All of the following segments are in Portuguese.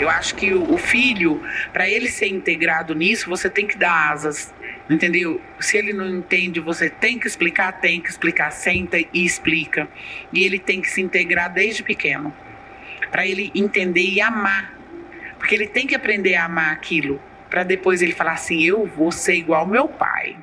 Eu acho que o, filho, para ele ser integrado nisso, você tem que dar asas. Entendeu? Se ele não entende, você tem que explicar, tem que explicar, senta e explica. E ele tem que se integrar desde pequeno, para ele entender e amar. Porque ele tem que aprender a amar aquilo, para depois ele falar assim: eu vou ser igual meu pai.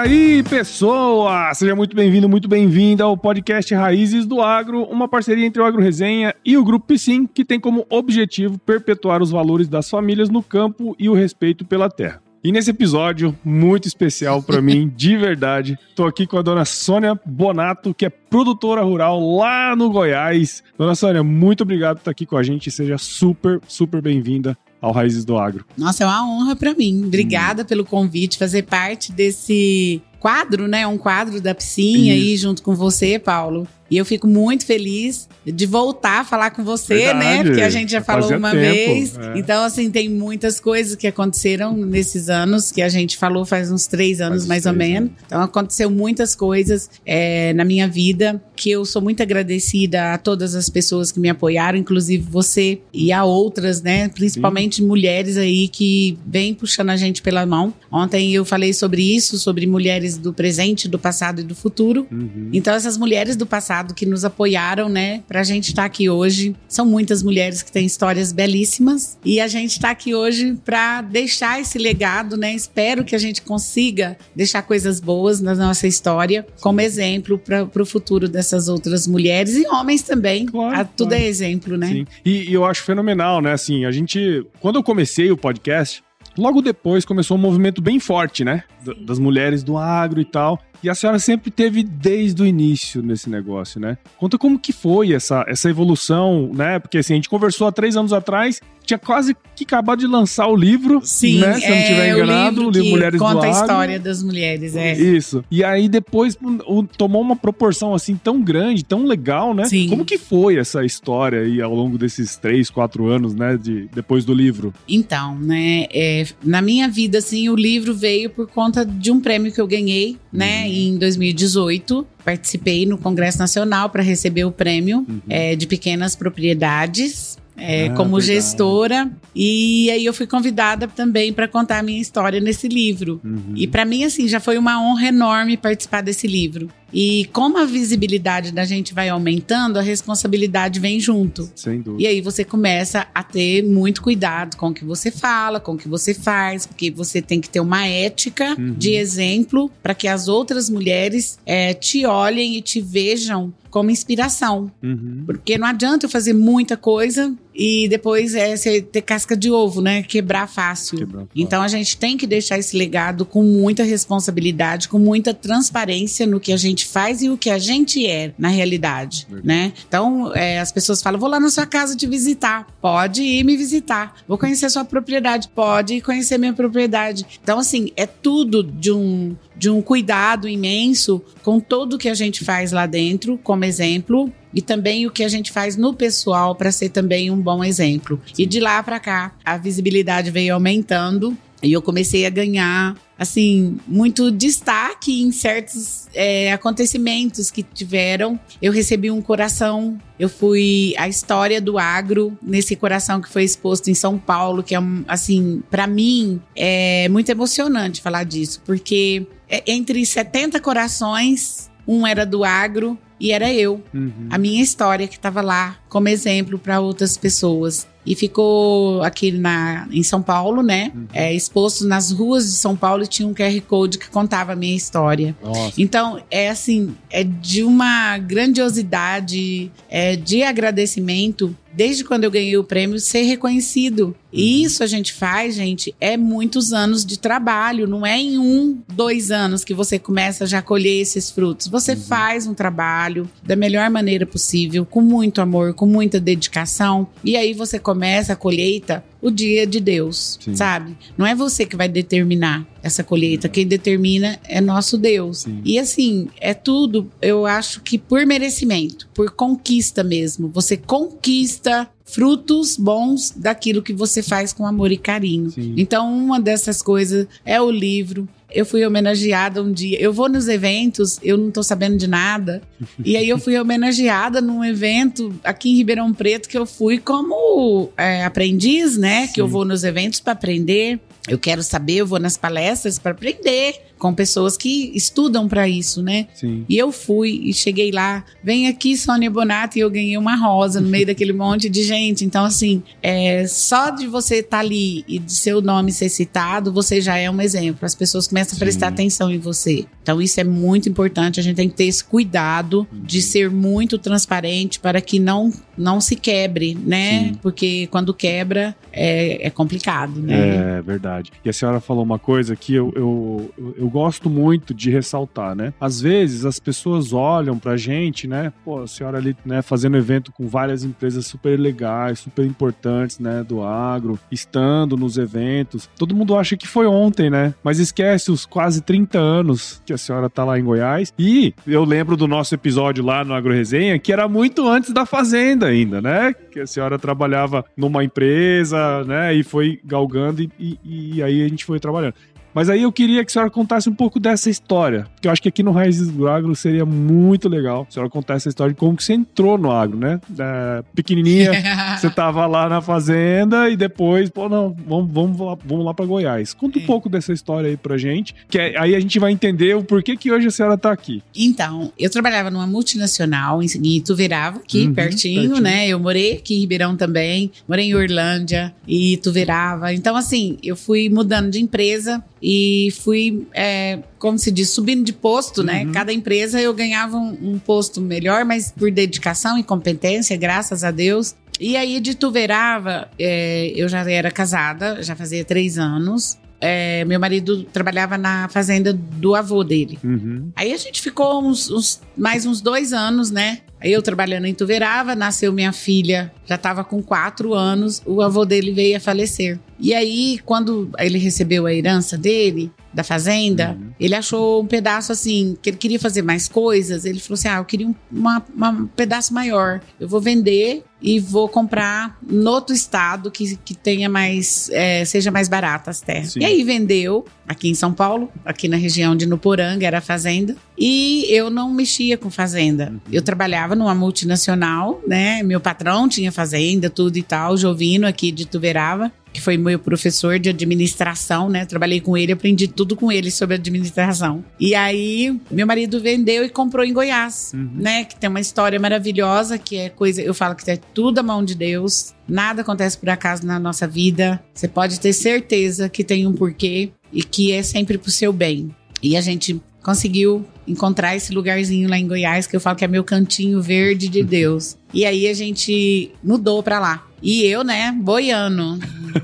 Aí, pessoa! Seja muito bem-vindo, muito bem-vinda ao podcast Raízes do Agro, uma parceria entre o Agro Resenha e o Grupo Piscin, que tem como objetivo perpetuar os valores das famílias no campo e o respeito pela terra. E nesse episódio muito especial para mim, de verdade, tô aqui com a dona Sônia Bonato, que é produtora rural lá no Goiás. Dona Sônia, muito obrigado por estar aqui com a gente, seja super, super bem-vinda ao Raízes do Agro. Nossa, é uma honra para mim. Obrigada hum. pelo convite, fazer parte desse quadro, né? Um quadro da piscina aí junto com você, Paulo. E eu fico muito feliz de voltar a falar com você, né? Verdade. né? Porque a gente já falou uma tempo. vez. É. Então, assim, tem muitas coisas que aconteceram nesses anos, que a gente falou faz uns três anos, faz mais três ou menos. Anos. Então, aconteceu muitas coisas é, na minha vida que eu sou muito agradecida a todas as pessoas que me apoiaram, inclusive você e a outras, né? Principalmente Sim. mulheres aí que vêm puxando a gente pela mão. Ontem eu falei sobre isso, sobre mulheres do presente, do passado e do futuro. Uhum. Então, essas mulheres do passado que nos apoiaram, né, pra gente estar tá aqui hoje. São muitas mulheres que têm histórias belíssimas e a gente está aqui hoje para deixar esse legado, né? Espero que a gente consiga deixar coisas boas na nossa história como exemplo para o futuro dessas outras mulheres e homens também. Claro, ah, Tudo claro. é exemplo, né? Sim. E, e eu acho fenomenal, né? Assim, a gente, quando eu comecei o podcast, logo depois começou um movimento bem forte, né? Das mulheres do agro e tal. E a senhora sempre teve desde o início nesse negócio, né? Conta como que foi essa, essa evolução, né? Porque assim, a gente conversou há três anos atrás tinha quase que acabado de lançar o livro, Sim, né? Se é, eu não estiver enganado, o livro, Mulheres conta do Conta a história das mulheres, é. Isso. E aí depois o, tomou uma proporção assim tão grande, tão legal, né? Sim. Como que foi essa história aí ao longo desses três, quatro anos, né? De, depois do livro? Então, né? É, na minha vida, assim, o livro veio por conta de um prêmio que eu ganhei, né? Uhum. Em 2018 participei no Congresso Nacional para receber o prêmio uhum. é, de pequenas propriedades é, ah, como verdade. gestora. E aí eu fui convidada também para contar a minha história nesse livro. Uhum. E para mim, assim, já foi uma honra enorme participar desse livro. E como a visibilidade da gente vai aumentando, a responsabilidade vem junto. Sem dúvida. E aí você começa a ter muito cuidado com o que você fala, com o que você faz, porque você tem que ter uma ética uhum. de exemplo para que as outras mulheres é, te olhem e te vejam como inspiração. Uhum. Porque não adianta eu fazer muita coisa e depois é você ter casca de ovo, né? Quebrar fácil. Quebrar fácil. Então a gente tem que deixar esse legado com muita responsabilidade, com muita transparência no que a gente faz e o que a gente é na realidade, Verdade. né? Então é, as pessoas falam: vou lá na sua casa te visitar. Pode ir me visitar. Vou conhecer sua propriedade. Pode ir conhecer minha propriedade. Então, assim, é tudo de um de um cuidado imenso com tudo que a gente faz lá dentro, como exemplo, e também o que a gente faz no pessoal para ser também um bom exemplo. E de lá para cá, a visibilidade veio aumentando e eu comecei a ganhar, assim, muito destaque em certos é, acontecimentos que tiveram. Eu recebi um coração, eu fui a história do agro nesse coração que foi exposto em São Paulo, que é, assim, para mim é muito emocionante falar disso, porque é, entre 70 corações, um era do agro e era eu. Uhum. A minha história que estava lá como exemplo para outras pessoas. E ficou aqui na, em São Paulo, né? Uhum. É, exposto nas ruas de São Paulo e tinha um QR Code que contava a minha história. Nossa. Então, é assim, é de uma grandiosidade, é de agradecimento desde quando eu ganhei o prêmio, ser reconhecido. E uhum. isso a gente faz, gente, é muitos anos de trabalho. Não é em um, dois anos que você começa já a colher esses frutos. Você uhum. faz um trabalho da melhor maneira possível, com muito amor, com muita dedicação. E aí você começa a colheita o dia de Deus, Sim. sabe? Não é você que vai determinar essa colheita, quem determina é nosso Deus. Sim. E assim, é tudo, eu acho que por merecimento, por conquista mesmo. Você conquista frutos bons daquilo que você faz com amor e carinho. Sim. Então, uma dessas coisas é o livro. Eu fui homenageada um dia. Eu vou nos eventos, eu não tô sabendo de nada. E aí eu fui homenageada num evento aqui em Ribeirão Preto que eu fui como é, aprendiz, né? Que eu Sim. vou nos eventos para aprender. Eu quero saber, eu vou nas palestras para aprender com pessoas que estudam para isso, né? Sim. E eu fui e cheguei lá, vem aqui Sônia Bonato e eu ganhei uma rosa no meio daquele monte de gente. Então, assim, é, só de você estar ali e de seu nome ser citado, você já é um exemplo. As pessoas começam a prestar Sim. atenção em você. Então, isso é muito importante. A gente tem que ter esse cuidado de ser muito transparente para que não, não se quebre, né? Sim. Porque quando quebra é, é complicado, né? É verdade. E a senhora falou uma coisa que eu, eu, eu gosto muito de ressaltar, né? Às vezes as pessoas olham pra gente, né? Pô, a senhora ali, né, fazendo evento com várias empresas super legais, super importantes, né, do agro, estando nos eventos. Todo mundo acha que foi ontem, né? Mas esquece os quase 30 anos que a senhora tá lá em Goiás. E eu lembro do nosso episódio lá no Agro Resenha, que era muito antes da fazenda ainda, né? Que a senhora trabalhava numa empresa, né? E foi galgando e, e- e aí a gente foi trabalhando. Mas aí eu queria que a senhora contasse um pouco dessa história. Porque eu acho que aqui no Raízes do Agro seria muito legal a senhora contar essa história de como que você entrou no agro, né? É, pequenininha, você tava lá na fazenda e depois, pô, não, vamos, vamos, lá, vamos lá pra Goiás. Conta um É. pouco dessa história aí pra gente, que é- aí a gente vai entender o porquê que hoje a senhora tá aqui. Então, eu trabalhava numa multinacional em em Ituverava, aqui Uhum, pertinho, pertinho. né? Eu morei aqui em Ribeirão também, morei em Orlândia e Ituverava. Então, assim, eu fui mudando de empresa e fui, é, como se diz, subindo de posto, né? Uhum. Cada empresa eu ganhava um, um posto melhor, mas por dedicação e competência, graças a Deus. E aí, de Ituverava, é, eu já era casada, já fazia três anos. É, meu marido trabalhava na fazenda do avô dele. Uhum. Aí a gente ficou uns, uns- mais uns dois anos, né? Aí eu trabalhando em Tuverava, nasceu minha filha, já estava com quatro anos, o avô dele veio a falecer. E aí, quando ele recebeu a herança dele, da fazenda, Uhum. ele achou um pedaço assim, que ele queria fazer mais coisas. Ele falou assim: ah, eu queria um uma- uma- um pedaço maior. Eu vou vender e vou comprar no outro estado que, que tenha mais, é, seja mais barata as terras. Sim. E aí vendeu aqui em São Paulo, aqui na região de Nuporanga, era a fazenda. E eu não mexia com fazenda. Uhum. Eu trabalhava numa multinacional, né? Meu patrão tinha fazenda, tudo e tal, Jovino aqui de Tuverava. Que foi meu professor de administração, né? Trabalhei com ele, aprendi tudo com ele sobre administração. E aí, meu marido vendeu e comprou em Goiás, Uhum. né? Que tem uma história maravilhosa, que é coisa. Eu falo que é tudo a mão de Deus. Nada acontece por acaso na nossa vida. Você pode ter certeza que tem um porquê e que é sempre pro seu bem. E a gente conseguiu encontrar esse lugarzinho lá em Goiás, que eu falo que é meu cantinho verde de Deus. E aí a gente mudou pra lá. E eu, né, boiando.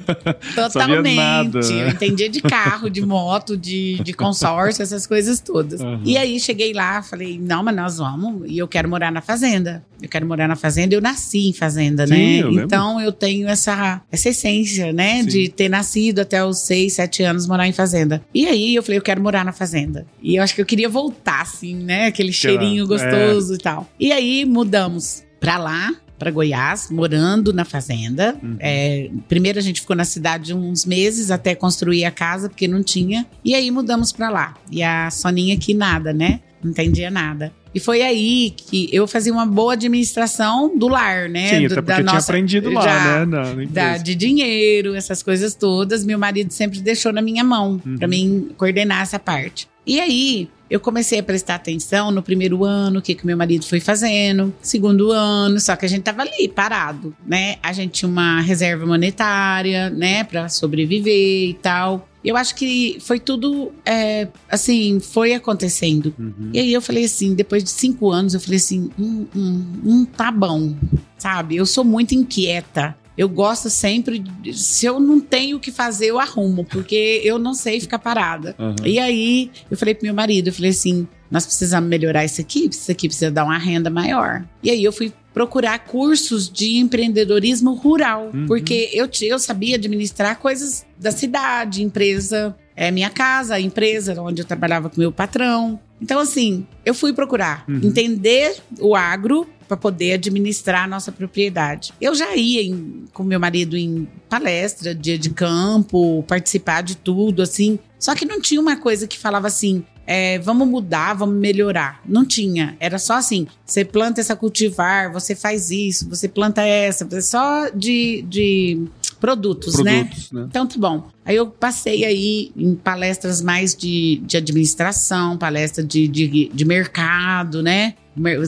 Totalmente. Eu entendia de carro, de moto, de, de consórcio, essas coisas todas. Uhum. E aí cheguei lá, falei, não, mas nós vamos. E eu quero morar na fazenda. Eu quero morar na fazenda. Eu nasci em fazenda, Sim, né? eu lembro. Então eu tenho essa, essa essência, né? Sim. De ter nascido até os seis, sete anos morar em fazenda. E aí eu falei, eu quero morar na fazenda. E eu acho que eu queria voltar, assim, né? Aquele cheirinho é. gostoso e tal. E aí mudamos pra lá. Pra Goiás, morando na fazenda. Uhum. É, primeiro a gente ficou na cidade uns meses até construir a casa, porque não tinha. E aí mudamos pra lá. E a Soninha aqui nada, né? Não entendia nada. E foi aí que eu fazia uma boa administração do lar, né? Sim, Do- até porque tinha aprendido lá, já- né? Na, na da, de dinheiro, essas coisas todas, meu marido sempre deixou na minha mão Uhum. pra mim coordenar essa parte. E aí eu comecei a prestar atenção no primeiro ano, o que que meu marido foi fazendo, segundo ano, só que a gente tava ali parado, né? A gente tinha uma reserva monetária, né, Pra sobreviver e tal. Eu acho que foi tudo, é, assim, foi acontecendo. Uhum. E aí eu falei assim, depois de cinco anos, eu falei assim, hum, hum, hum, tá bom, sabe? Eu sou muito inquieta. Eu gosto sempre, se eu não tenho o que fazer, eu arrumo, porque eu não sei ficar parada. Uhum. E aí eu falei pro meu marido, eu falei assim, nós precisamos melhorar isso aqui, isso aqui precisa dar uma renda maior. E aí eu fui procurar cursos de empreendedorismo rural, Uhum. porque eu, eu sabia administrar coisas da cidade, empresa, é minha casa, a empresa onde eu trabalhava com meu patrão. Então, assim, eu fui procurar Uhum. entender o agro para poder administrar a nossa propriedade. Eu já ia em, com meu marido em palestra, dia de campo, participar de tudo, assim. Só que não tinha uma coisa que falava assim, é, vamos mudar, vamos melhorar. Não tinha. Era só assim: você planta essa cultivar, você faz isso, você planta essa, só de, de produtos, né? Produtos, né? Então, tá bom. Aí eu passei aí em palestras mais de, de administração, palestra de, de, de mercado, né?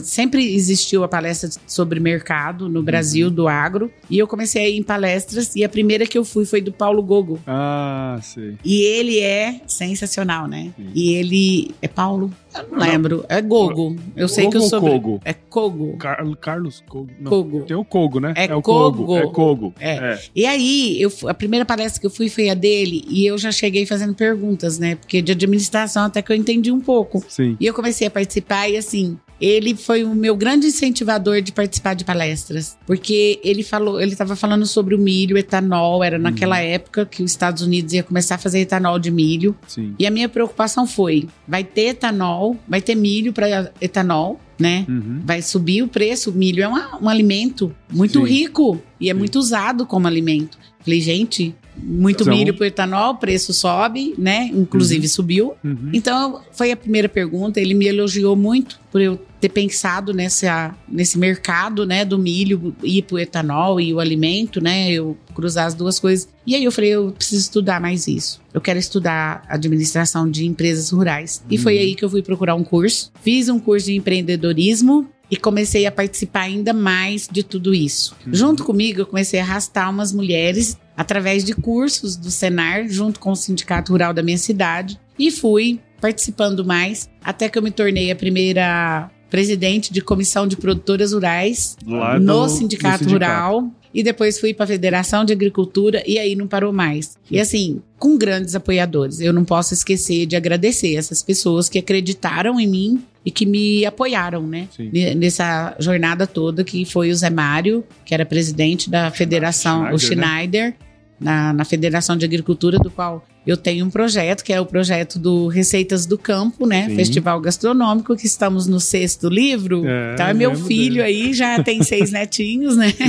Sempre existiu a palestra sobre mercado no Brasil, do agro. E eu comecei a ir em palestras. E a primeira que eu fui foi do Paulo Gogo. Ah, sei. E ele é sensacional, né? Sim. E ele. É Paulo? Eu não Não. lembro. É Gogo. Eu sei que eu Gogo sou. ou Kogo? É Kogo. Car- Carlos Kogo. Não, Kogo. Tem o Kogo, né? É o Kogo. Kogo. É Kogo. É. E aí, eu, a primeira palestra que eu fui foi a dele, e eu já cheguei fazendo perguntas, né? Porque de administração até que eu entendi um pouco. Sim. E eu comecei a participar, e assim, ele foi o meu grande incentivador de participar de palestras. Porque ele falou, ele estava falando sobre o milho, etanol, era naquela época que os Estados Unidos ia começar a fazer etanol de milho. Sim. E a minha preocupação foi: vai ter etanol, vai ter milho para etanol, né? Uhum. Vai subir o preço. O milho é uma- um alimento muito Sim. rico e é Sim. muito usado como alimento. Falei, gente, muito Então- milho pro etanol, o preço sobe, né? Inclusive subiu. Uhum. Então, foi a primeira pergunta. Ele me elogiou muito por eu ter pensado nessa, nesse mercado, né, do milho, ir pro etanol e o alimento, né, eu cruzar as duas coisas. E aí eu falei, eu preciso estudar mais isso. Eu quero estudar administração de empresas rurais. E foi Uhum. aí que eu fui procurar um curso. Fiz um curso de empreendedorismo e comecei a participar ainda mais de tudo isso. Uhum. Junto comigo, eu comecei a arrastar umas mulheres através de cursos do Senar, junto com o Sindicato Rural da minha cidade, e fui participando mais até que eu me tornei a primeira presidente de comissão de produtoras rurais Lá no, do- sindicato do Rural. E depois fui para a Federação de Agricultura e aí não parou mais. E assim, com grandes apoiadores. Eu não posso esquecer de agradecer essas pessoas que acreditaram em mim e que me apoiaram, né? Sim. Nessa jornada toda, que foi o Zé Mário, que era presidente da Federação, o Schneider, né? Na, na Federação de Agricultura, do qual eu tenho um projeto, que é o projeto do Receitas do Campo, né? Sim. Festival Gastronômico, que estamos no sexto livro. É, então é meu filho aí, já tem seis netinhos, né?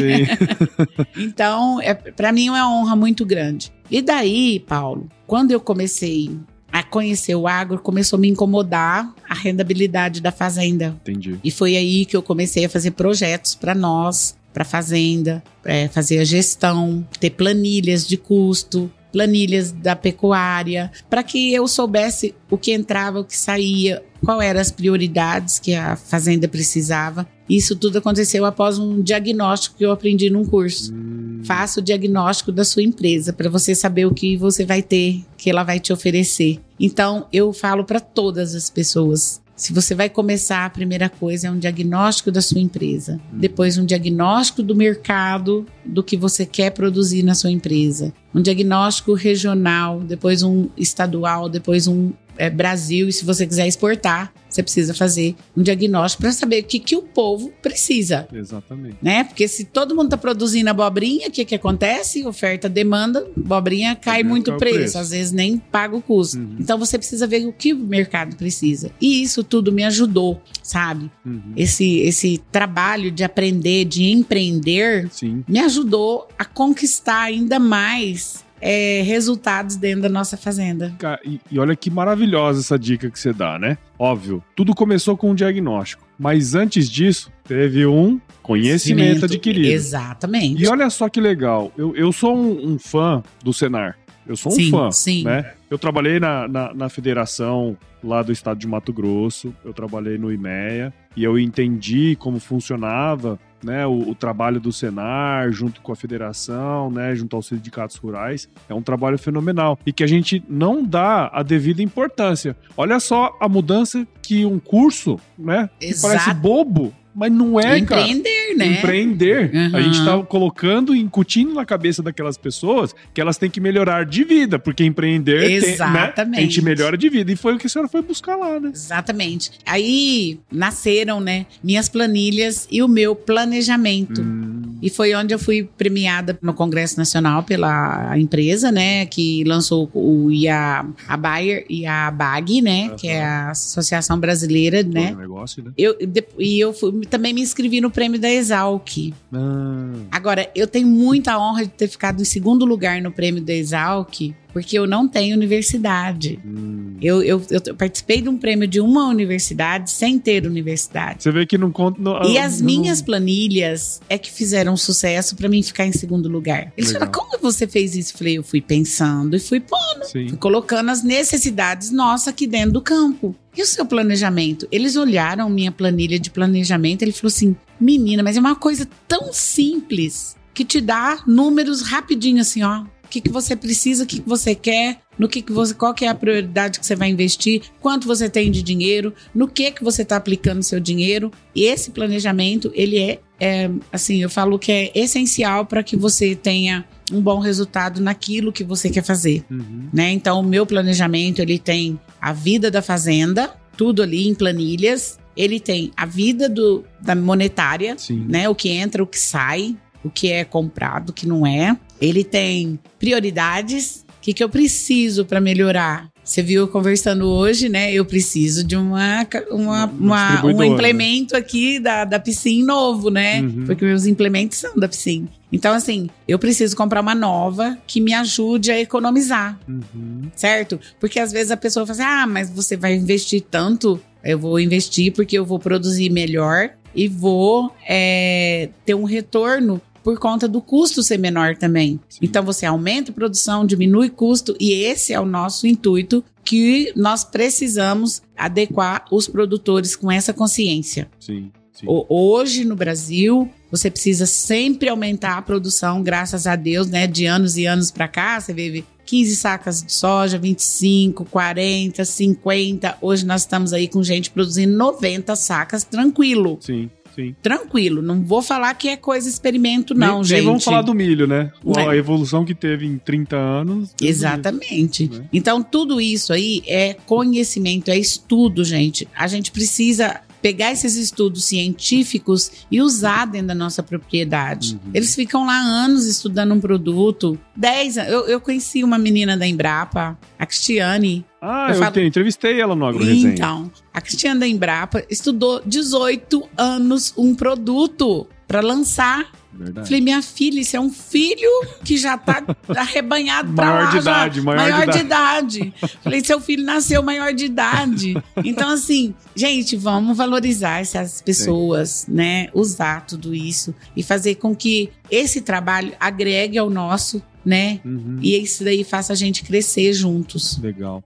Então, é, para mim é uma honra muito grande. E daí, Paulo, quando eu comecei a conhecer o agro, começou a me incomodar a rendabilidade da fazenda. Entendi. E foi aí que eu comecei a fazer projetos para nós, para fazenda, é, fazer a gestão, ter planilhas de custo, planilhas da pecuária, para que eu soubesse o que entrava, o que saía, qual eram as prioridades que a fazenda precisava. Isso tudo aconteceu após um diagnóstico que eu aprendi num curso. Hum, Faça o diagnóstico da sua empresa para você saber o que você vai ter, que ela vai te oferecer. Então, eu falo para todas as pessoas. Se você vai começar, a primeira coisa é um diagnóstico da sua empresa. Depois, um diagnóstico do mercado, do que você quer produzir na sua empresa. Um diagnóstico regional, depois um estadual, depois um é, Brasil. E se você quiser exportar, você precisa fazer um diagnóstico para saber o que, que o povo precisa Exatamente. né? Porque se todo mundo tá produzindo abobrinha, o que que acontece? Oferta, demanda, abobrinha cai muito cai preço, preço. às vezes nem paga o custo. Uhum. Então você precisa ver o que o mercado precisa. E isso tudo me ajudou, sabe? Uhum. Esse esse trabalho de aprender, de empreender, Sim. me ajudou a conquistar ainda mais é, resultados dentro da nossa fazenda. E, e olha que maravilhosa essa dica que você dá, né? Óbvio, tudo começou com um diagnóstico. Mas antes disso, teve um conhecimento adquirido. Exatamente. E olha só que legal. Eu, eu sou um, um fã do Senar. Eu sou um Sim, fã, sim. né? Eu trabalhei na, na, na federação lá do estado de Mato Grosso, eu trabalhei no IMEA e eu entendi como funcionava né, o, o trabalho do Senar junto com a federação, né, junto aos sindicatos rurais. É um trabalho fenomenal e que a gente não dá a devida importância. Olha só a mudança que um curso, né, que parece bobo, mas não é, cara Empreender, né? empreender. A Uhum. gente tá colocando, incutindo na cabeça daquelas pessoas que elas têm que melhorar de vida, porque empreender tem, né, Exatamente. a gente melhora de vida. E foi o que a senhora foi buscar lá, né? Exatamente. Aí nasceram, né, minhas planilhas e o meu planejamento. Hum, E foi onde eu fui premiada no Congresso Nacional pela empresa, né? Que lançou o IA, a Bayer e a BAG, né? Aham. Que é a Associação Brasileira, né? Negócio, né? Eu, de- e eu fui- também me inscrevi no prêmio da Exalc. Ah, Agora, eu tenho muita honra de ter ficado em segundo lugar no prêmio da Exalc, porque eu não tenho universidade. hum. Eu, eu, eu participei de um prêmio de uma universidade sem ter universidade. Você vê que não conta. não- E não- as minhas planilhas é que fizeram sucesso pra mim ficar em segundo lugar. Eles falaram, como você fez isso? Eu falei, eu fui pensando e fui pondo. Sim. Fui colocando as necessidades nossas aqui dentro do campo. E o seu planejamento? Eles olharam minha planilha de planejamento, ele falou assim: menina, mas é uma coisa tão simples que te dá números rapidinho assim, ó. O que, que você precisa, o que, que você quer, no que, que você, qual que é a prioridade que você vai investir, quanto você tem de dinheiro, no que que você está aplicando seu dinheiro. E esse planejamento, ele é, é, assim, eu falo que é essencial para que você tenha um bom resultado naquilo que você quer fazer Uhum. né? Então, o meu planejamento, ele tem a vida da fazenda, tudo ali em planilhas. Ele tem a vida do, da monetária, Sim. né? O que entra, o que sai, o que é comprado, o que não é. Ele tem prioridades. O que, que eu preciso para melhorar? Você viu conversando hoje, né? Eu preciso de uma, uma, Uma um distribuidora, implemento aqui da, da Piscin novo, né? Uhum. Porque meus implementos são da Piscin. Então, assim, eu preciso comprar uma nova que me ajude a economizar Uhum. certo? Porque às vezes a pessoa fala assim: ah, mas você vai investir tanto. Eu vou investir porque eu vou produzir melhor e vou é, ter um retorno por conta do custo ser menor também. Sim. Então você aumenta a produção, diminui custo e esse é o nosso intuito que nós precisamos adequar os produtores com essa consciência. Sim. Sim. Hoje no Brasil, você precisa sempre aumentar a produção, graças a Deus, né? De anos e anos para cá, você vê 15 sacas de soja, 25, 40, 50. Hoje nós estamos aí com gente produzindo 90 sacas, tranquilo. Sim. Sim. Tranquilo. Não vou falar que é coisa experimento, não, nem, gente. Nem vamos falar do milho, né? É. A evolução que teve em 30 anos. Exatamente. Né? Então, tudo isso aí é conhecimento, é estudo, gente. A gente precisa pegar esses estudos científicos e usar dentro da nossa propriedade. Uhum. Eles ficam lá anos estudando um produto. Dez anos. Eu, eu conheci uma menina da Embrapa, a Cristiane. Ah, Eu eu, falo- te- entrevistei ela no Agro Resenha. Então, a Cristiane da Embrapa estudou 18 anos um produto para lançar. Verdade. Falei, minha filha, isso é um filho que já tá arrebanhado pra Maior lá. de já. idade, maior de de idade. Falei, seu filho nasceu maior de idade. Então, assim, gente, vamos valorizar essas pessoas, né? Usar tudo isso e fazer com que esse trabalho agregue ao nosso, né? Uhum. E isso daí faça a gente crescer juntos. Legal.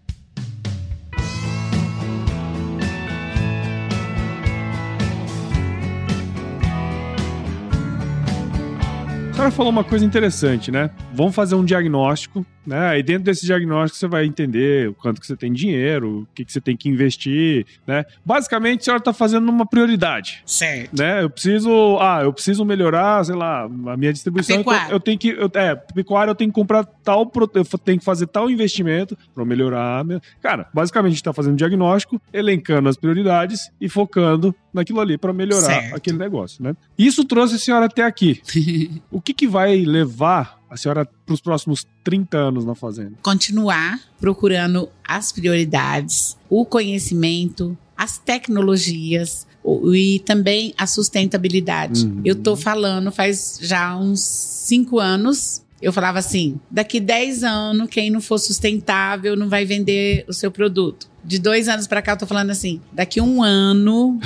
Senhora falou uma coisa interessante, né? Vamos fazer um diagnóstico, né? Aí dentro desse diagnóstico você vai entender o quanto que você tem de dinheiro, o que, que você tem que investir, né? Basicamente, a senhora está fazendo uma prioridade. Certo. né? Eu preciso, ah, eu preciso melhorar, sei lá, a minha distribuição. A então pecuária. eu tenho que, eu, é, pecuária eu tenho que comprar tal, pro- eu tenho que fazer tal investimento para melhorar. a minha- Cara, basicamente a gente tá fazendo diagnóstico, elencando as prioridades e focando naquilo ali para melhorar Certo. aquele negócio, né? Isso trouxe a senhora até aqui. o que que vai levar a senhora para os próximos 30 anos na fazenda? continuar procurando as prioridades, o conhecimento, as tecnologias e também a sustentabilidade. Uhum. Eu tô falando faz já uns cinco anos. Eu falava assim: daqui 10 anos, quem não for sustentável não vai vender o seu produto. De dois anos para cá, eu tô falando assim: daqui um ano,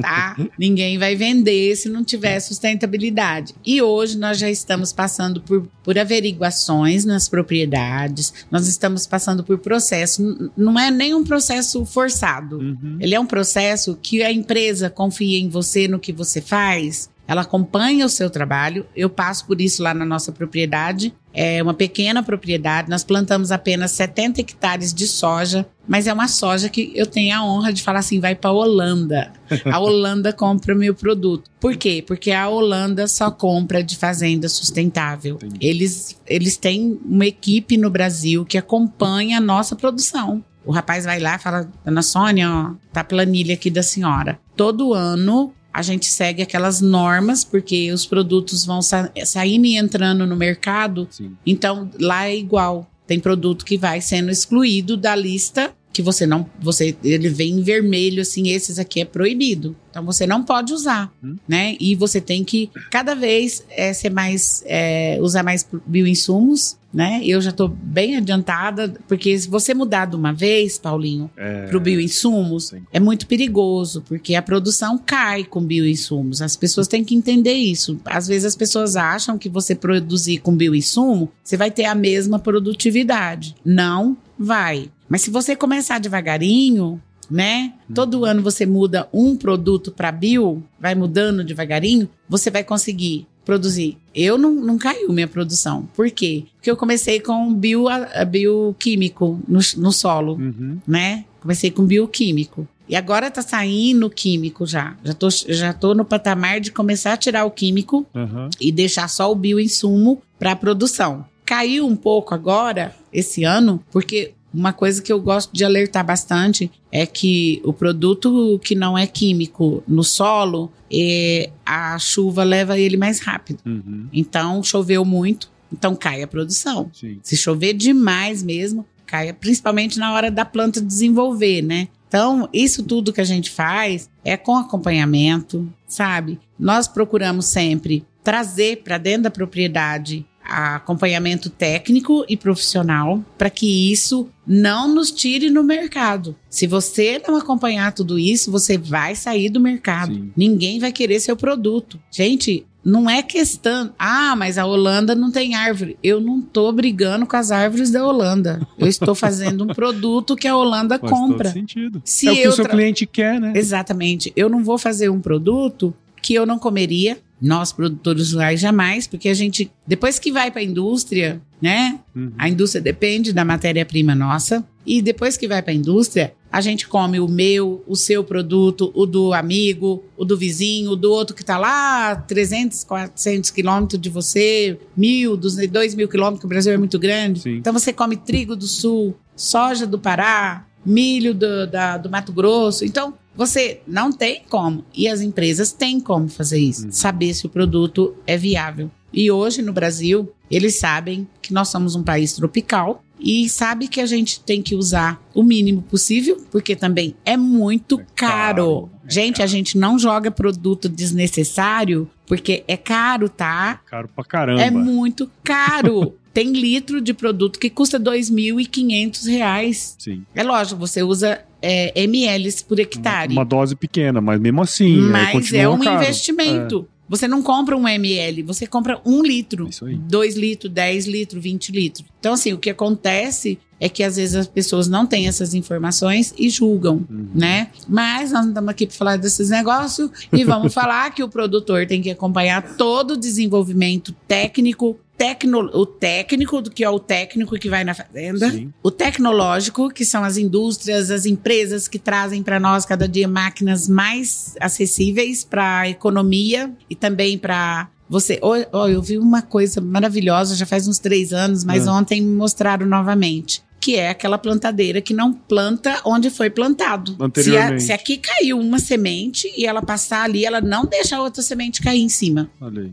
tá? Ninguém vai vender se não tiver sustentabilidade. E hoje nós já estamos passando por, por averiguações nas propriedades, nós estamos passando por processo. Não é nem um processo forçado. Uhum. Ele é um processo que a empresa confia em você, no que você faz. Ela acompanha o seu trabalho. Eu passo por isso lá na nossa propriedade. É uma pequena propriedade. Nós plantamos apenas 70 hectares de soja, mas é uma soja que eu tenho a honra de falar assim: vai para a Holanda. A Holanda compra o meu produto. Por quê? Porque a Holanda só compra de fazenda sustentável. Entendi. Eles, eles têm uma equipe no Brasil que acompanha a nossa produção. O rapaz vai lá e fala, Dona Sônia, ó, tá a planilha aqui da senhora. Todo ano a gente segue aquelas normas, porque os produtos vão sa saindo e entrando no mercado. Sim. Então, lá é igual. Tem produto que vai sendo excluído da lista que você não, você ele vem em vermelho assim, esses aqui é proibido. Então você não pode usar, Hum. né? E você tem que cada vez é, ser mais é, usar mais bioinsumos, né? Eu já tô bem adiantada, porque se você mudar de uma vez, Paulinho, É, para o bioinsumos, sim. é muito perigoso, porque a produção cai com bioinsumos. As pessoas têm que entender isso. Às vezes as pessoas acham que você produzir com bioinsumo, você vai ter a mesma produtividade. Não vai. Mas se você começar devagarinho, né? Todo ano você muda um produto para bio, vai mudando devagarinho, você vai conseguir produzir. Eu não, não caiu minha produção. Por quê? Porque eu comecei com bio, bioquímico no, no solo Uhum. né? Comecei com bioquímico. E agora tá saindo químico já. Já tô, já tô no patamar de começar a tirar o químico Aham. e deixar só o bioinsumo para produção. Caiu um pouco agora, esse ano, porque uma coisa que eu gosto de alertar bastante é que o produto que não é químico no solo, é, a chuva leva ele mais rápido. Uhum. Então, choveu muito, então cai a produção. Sim. Se chover demais mesmo, cai, principalmente na hora da planta desenvolver, né? Então, isso tudo que a gente faz é com acompanhamento, sabe? Nós procuramos sempre trazer para dentro da propriedade acompanhamento técnico e profissional para que isso não nos tire no mercado. Se você não acompanhar tudo isso, você vai sair do mercado. Sim. Ninguém vai querer seu produto. Gente, não é questão. Ah, mas a Holanda não tem árvore. Eu não tô brigando com as árvores da Holanda. Eu estou fazendo um produto que a Holanda Faz compra. todo sentido. Se é o que o seu cliente quer, né? Exatamente. Eu não vou fazer um produto que eu não comeria. Nós, produtores rurais, jamais, porque a gente, depois que vai para a indústria, né? Uhum. A indústria depende da matéria-prima nossa. E depois que vai para a indústria, a gente come o meu, o seu produto, o do amigo, o do vizinho, o do outro que está lá 300, 400 quilômetros de você, mil, dois mil quilômetros, o Brasil é muito grande. Sim. Então você come trigo do sul, soja do Pará, milho do, da- do Mato Grosso. Então você não tem como. E as empresas têm como fazer isso. Uhum. Saber se o produto é viável. E hoje no Brasil, eles sabem que nós somos um país tropical e sabe que a gente tem que usar o mínimo possível, porque também é muito É caro. caro, é gente, a caro. gente não joga produto desnecessário, porque é caro, tá? Caro pra caramba. É muito caro. Tem litro de produto que custa 2.500 reais. Sim. É lógico, você usa é, ml por hectare. Uma dose pequena, mas mesmo assim. mas é um caro. investimento. Você não compra um ml, você compra um litro. Isso aí. 2 litros, 10 litros, 20 litros. Então, assim, o que acontece é que às vezes as pessoas não têm essas informações e julgam, Uhum. né? Mas nós não estamos aqui para falar desses negócios e vamos falar que o produtor tem que acompanhar todo o desenvolvimento técnico, tecno, o técnico, do que é o técnico que vai na fazenda, Sim. o tecnológico, que são as indústrias, as empresas que trazem para nós cada dia máquinas mais acessíveis para a economia e também para você. Ó, ó, eu vi uma coisa maravilhosa já faz uns três anos, mas É. ontem me mostraram novamente. Que é aquela plantadeira que não planta onde foi plantado. Se, a- se aqui caiu uma semente e ela passar ali, ela não deixa a outra semente cair em cima.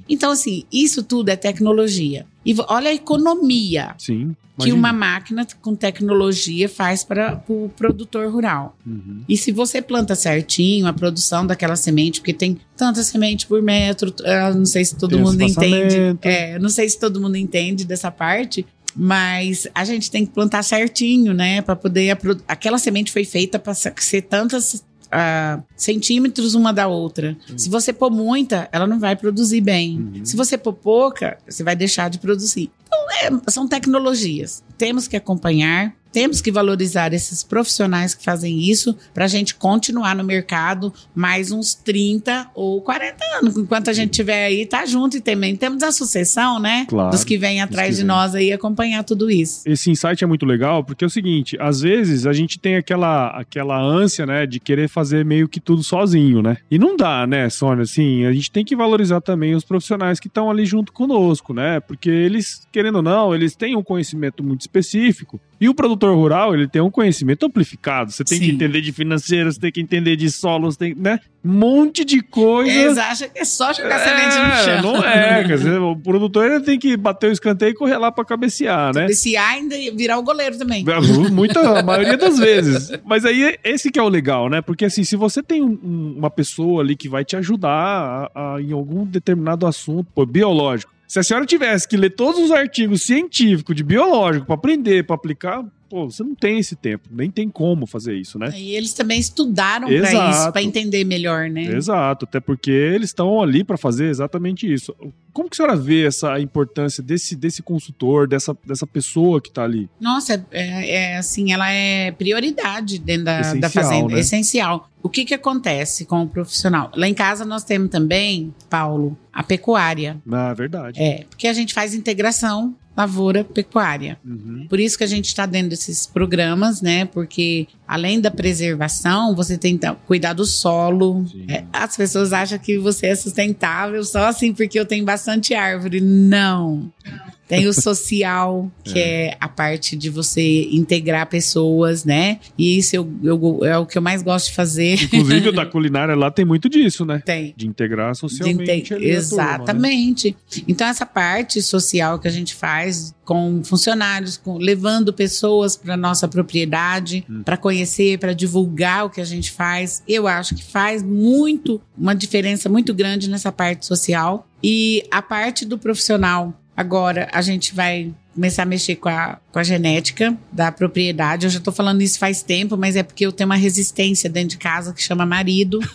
Então, assim, isso tudo é tecnologia. E olha a economia Sim. que uma máquina com tecnologia faz para o produtor rural. Uhum. E se você planta certinho a produção daquela semente, porque tem tanta semente por metro, eu não sei se todo Tem mundo entende. É, não sei se todo mundo entende dessa parte, mas a gente tem que plantar certinho, né, para poder aquela semente foi feita para ser tantas ah, centímetros uma da outra. Se você pôr muita, ela não vai produzir bem. Uhum. Se você pôr pouca, você vai deixar de produzir. Então, é, são tecnologias. Temos que acompanhar, temos que valorizar esses profissionais que fazem isso para a gente continuar no mercado mais uns 30 ou 40 anos. Enquanto a gente estiver aí, tá junto e também temos a sucessão, né? Claro, Dos que vêm atrás que de vêm. nós aí acompanhar tudo isso. Esse insight é muito legal porque é o seguinte, às vezes a gente tem aquela, aquela ânsia, né, de querer fazer meio que tudo sozinho, né? E não dá, né, Sônia? Assim, a gente tem que valorizar também os profissionais que estão ali junto conosco, né? Porque eles, querendo ou não, eles têm um conhecimento muito específico E o produtor rural, ele tem um conhecimento amplificado. Você tem que Sim. entender de financeiro, você tem que entender de solo, você tem, né? Um monte de coisa. Eles acham que é só jogar semente no É, chão. não é, quer dizer, o produtor ele tem que bater o escanteio e correr lá pra cabecear, né? Esse ainda ia virar o goleiro também. Muita, a maioria das vezes. Mas aí, esse que é o legal, né? Porque assim, se você tem um- uma pessoa ali que vai te ajudar a- a- em algum determinado assunto, pô, biológico. Se a senhora tivesse que ler todos os artigos científicos de biológico pra aprender, pra aplicar, pô, você não tem esse tempo, nem tem como fazer isso, né? E eles também estudaram Exato. isso, pra entender melhor, né? Exato, até porque eles estão ali para fazer exatamente isso. Como que a senhora vê essa importância desse, desse consultor, dessa, dessa pessoa que tá ali? Nossa, é, é assim, ela é prioridade dentro da, Essencial, da fazenda, né? essencial. O que que acontece com o profissional? Lá em casa nós temos também, Paulo, a pecuária. Na verdade. É, porque a gente faz integração lavoura-pecuária. Uhum. Por isso que a gente está dentro desses programas, né? Porque além da preservação, você tem que cuidar do solo. É, as pessoas acham que você é sustentável só assim porque eu tenho bastante árvore. Não. Tem o social, que é. a parte de você integrar pessoas, né? E isso eu, eu- é o que eu mais gosto de fazer. Inclusive, o da culinária lá tem muito disso, né? Tem. De integrar De socialmente. inte- ali a turma, né? Exatamente. Então, essa parte social que a gente faz com funcionários, com- levando pessoas para nossa propriedade, Hum. para conhecer, para divulgar o que a gente faz, eu acho que faz muito, uma diferença muito grande nessa parte social. E a parte do profissional, agora a gente vai começar a mexer com a, com a genética da propriedade. Eu já tô falando isso faz tempo, mas é porque eu tenho uma resistência dentro de casa que chama marido.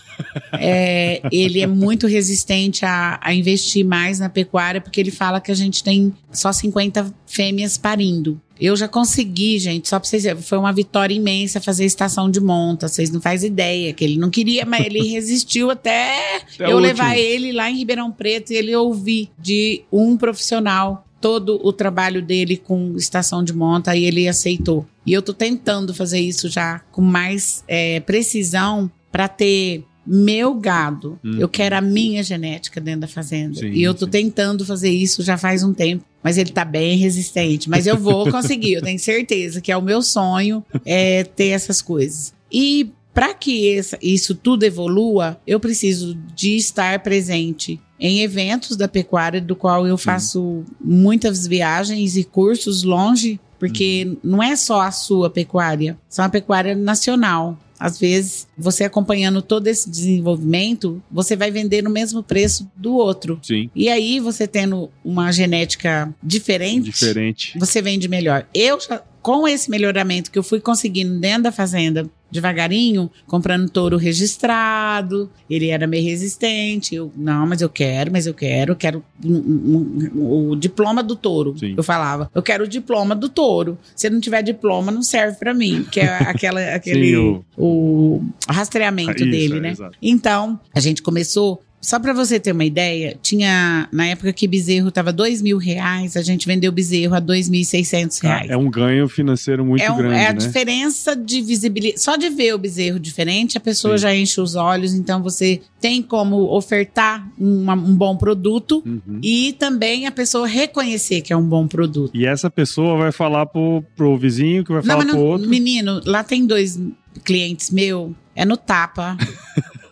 É, ele é muito resistente a, a investir mais na pecuária, porque ele fala que a gente tem só 50 fêmeas parindo. Eu já consegui, gente, só pra vocês verem, foi uma vitória imensa fazer estação de monta. Vocês não fazem ideia que ele não queria, mas ele resistiu até, Até eu levar ele lá em Ribeirão Preto e ele ouvir de um profissional todo o trabalho dele com estação de monta e ele aceitou. E eu tô tentando fazer isso já com mais é, precisão para ter meu gado. Uhum. Eu quero a minha genética dentro da fazenda. Sim, e eu tô sim. tentando fazer isso já faz um tempo. Mas ele tá bem resistente. Mas eu vou conseguir, eu tenho certeza que é o meu sonho é ter essas coisas. E para que isso tudo evolua, eu preciso de estar presente em eventos da pecuária, do qual eu faço muitas viagens e cursos longe, porque não é só a sua pecuária, são a pecuária nacional. Às vezes, você acompanhando todo esse desenvolvimento, você vai vender no mesmo preço do outro. Sim, E aí, você tendo uma genética diferente, diferente. você vende melhor. Eu já, com esse melhoramento que eu fui conseguindo dentro da fazenda, devagarinho, comprando touro registrado, ele era meio resistente. Eu, não, mas eu quero, mas eu quero, eu quero um- um- um- o diploma do touro. Sim. Eu falava, eu quero o diploma do touro. Se não tiver diploma, não serve pra mim, que é aquela, aquele Sim, o- o... rastreamento Isso, dele, é, né? Então, a gente começou. Só pra você ter uma ideia, tinha. Na época que bezerro tava dois mil reais, a gente vendeu bezerro a dois mil e seiscentos reais. É um ganho financeiro muito É, um- grande, é a né? diferença de visibilidade. Só de ver o bezerro diferente, a pessoa Sim. já enche os olhos. Então, você tem como ofertar uma- um bom produto Uhum. e também a pessoa reconhecer que é um bom produto. E essa pessoa vai falar pro, pro vizinho, que vai Não, falar mas pro não, outro. menino, lá tem dois clientes meu, é no tapa.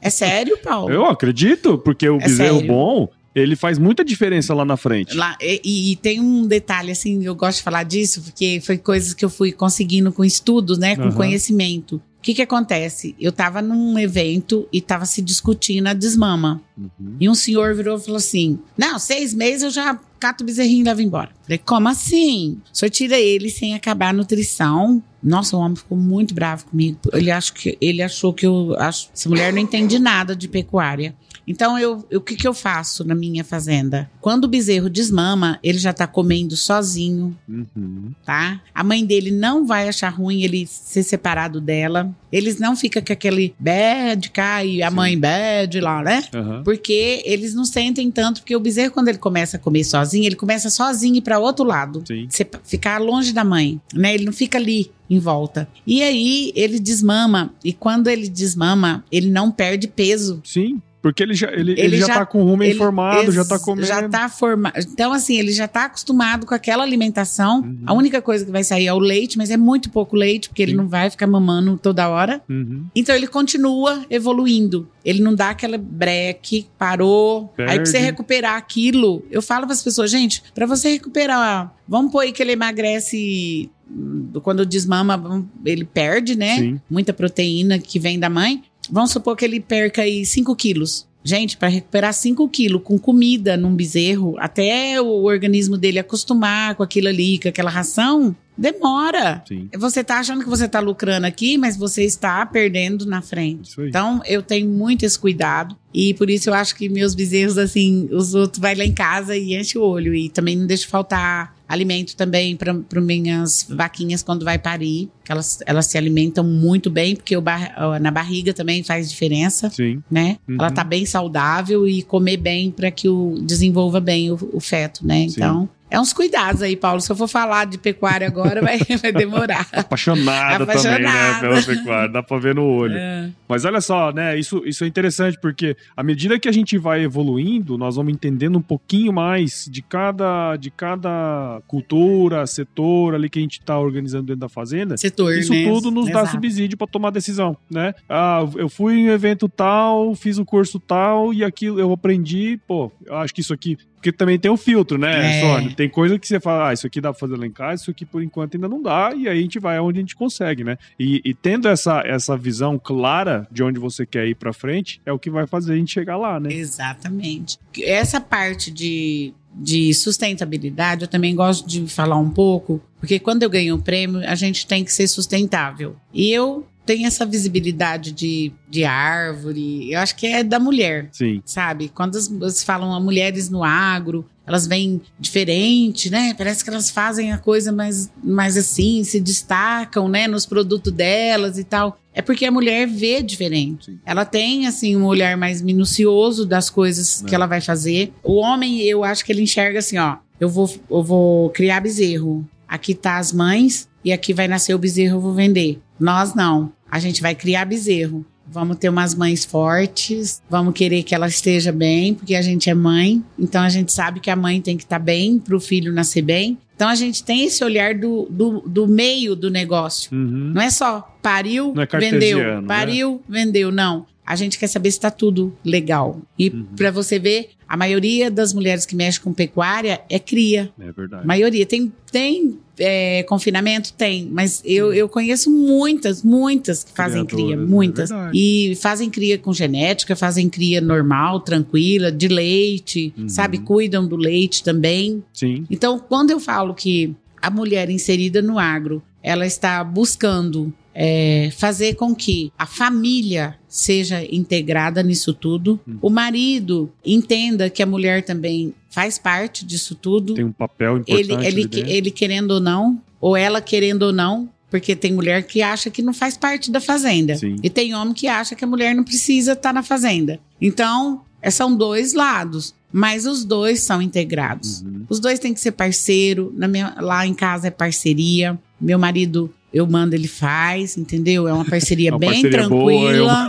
é sério, Paulo? Eu acredito, porque o É bezerro sério. bom, ele faz muita diferença lá na frente. Lá, e, e- tem um detalhe, assim, eu gosto de falar disso, porque foi coisas que eu fui conseguindo com estudos, né? Com Aham. conhecimento. O que que acontece? Eu tava num evento e tava se discutindo a desmama. Uhum. E um senhor virou e falou assim: Não, seis meses eu já cato o bezerrinho e levo embora. Falei, como assim? Senhor tira ele sem acabar a nutrição. Nossa, o homem ficou muito bravo comigo. Ele, acho que, ele achou que eu. Acho, essa mulher não entende nada de pecuária. Então, eu, o que, que eu faço na minha fazenda? Quando o bezerro desmama, ele já tá comendo sozinho, Uhum. tá? A mãe dele não vai achar ruim ele ser separado dela. Eles não ficam com aquele bad cá e a Sim. mãe bad lá, né? Aham. Porque eles não sentem tanto, porque o bezerro, quando ele começa a comer sozinho, ele começa sozinho ir para outro lado. Sim. Você ficar longe da mãe, né? Ele não fica ali em volta. E aí ele desmama, e quando ele desmama, ele não perde peso. Sim. Porque ele já, ele, ele Ele já, já- tá com o rumo Ele- informado, já tá comendo. Já tá formado. Então, assim, ele já tá acostumado com aquela alimentação. Uhum. A única coisa que vai sair é o leite, mas é muito pouco leite, porque ele Sim. não vai ficar mamando toda hora. Uhum. Então ele continua evoluindo. Ele não dá aquela breque, parou. Aí pra Perde. você recuperar aquilo, eu falo para as pessoas, gente, para você recuperar, vamos pôr aí que ele emagrece hum, quando desmama, ele perde, né? Sim. Muita proteína que vem da mãe. Vamos supor que ele perca aí 5 quilos. Gente, para recuperar 5 quilos com comida num bezerro, até o organismo dele acostumar com aquilo ali, com aquela ração, demora. Sim. Você tá achando que você tá lucrando aqui, mas você está perdendo na frente. Então, eu tenho muito esse cuidado. E por isso eu acho que meus bezerros, assim, os outros vai lá em casa e enche o olho. E também não deixo faltar alimento também para minhas vaquinhas quando vai parir. Que elas, elas se alimentam muito bem, porque o bar- ó, na barriga também faz diferença, Sim. né? Uhum. Ela tá bem saudável e comer bem para que o desenvolva bem o, o feto, né? Sim. Então, é uns cuidados aí, Paulo. Se eu for falar de pecuária agora, vai, vai demorar. Apaixonada, também, né? Apaixonada. Pela pecuária. Dá pra ver no olho. É. Mas olha só, né? Isso, isso é interessante porque à medida que a gente vai evoluindo, nós vamos entendendo um pouquinho mais de cada, de cada cultura, setor ali que a gente tá organizando dentro da fazenda. Setor, Isso né? tudo nos dá Exato. subsídio para tomar decisão, né? Ah, eu fui em um evento tal, fiz o curso tal e aquilo eu aprendi, pô, eu acho que isso aqui. Porque também tem um filtro, né, É. Sônia? Tem coisa que você fala, ah, isso aqui dá pra fazer lá em casa, isso aqui por enquanto ainda não dá, e aí a gente vai aonde a gente consegue, né? E, e tendo essa, essa visão clara de onde você quer ir pra frente, é o que vai fazer a gente chegar lá, né? Exatamente. Essa parte de, de sustentabilidade, eu também gosto de falar um pouco, porque quando eu ganho o prêmio, a gente tem que ser sustentável. E eu tenho essa visibilidade de, de árvore, eu acho que é da mulher. Sim. Sabe? Quando as, as falam a mulheres no agro, elas vêm diferente, né? Parece que elas fazem a coisa mais, mais assim, se destacam, né? Nos produtos delas e tal. É porque a mulher vê diferente. Sim. Ela tem, assim, um olhar mais minucioso das coisas É. que ela vai fazer. O homem, eu acho que ele enxerga assim, ó. Eu vou, eu vou criar bezerro. Aqui tá as mães e aqui vai nascer o bezerro, eu vou vender. Nós não. A gente vai criar bezerro. Vamos ter umas mães fortes, vamos querer que ela esteja bem, porque a gente é mãe, então a gente sabe que a mãe tem que estar bem para o filho nascer bem. Então a gente tem esse olhar do, do, do meio do negócio. Uhum. Não é só pariu, é vendeu, né? pariu, vendeu, não. A gente quer saber se está tudo legal. E Uhum. para você ver, a maioria das mulheres que mexem com pecuária é cria. É verdade. maioria. Tem, tem é, confinamento? Tem. Mas eu, eu conheço muitas, muitas que fazem Criadoras, cria. é Muitas. verdade. e fazem cria com genética, fazem cria normal, tranquila, de leite, Uhum. sabe? Cuidam do leite também. Sim. Então, quando eu falo que a mulher inserida no agro, ela está buscando é, fazer com que a família seja integrada nisso tudo, Hum. o marido entenda que a mulher também faz parte disso tudo, Tem um papel ele, importante. ele, dentro. ele querendo ou não, ou ela querendo ou não, porque tem mulher que acha que não faz parte da fazenda. Sim. E tem homem que acha que a mulher não precisa estar na fazenda. Então, é, são dois lados, mas os dois são integrados. Uhum. Os dois têm que ser parceiro. Na minha, lá em casa é parceria. Meu marido, eu mando, ele faz, entendeu? É uma parceria É uma bem parceria boa, é tranquila.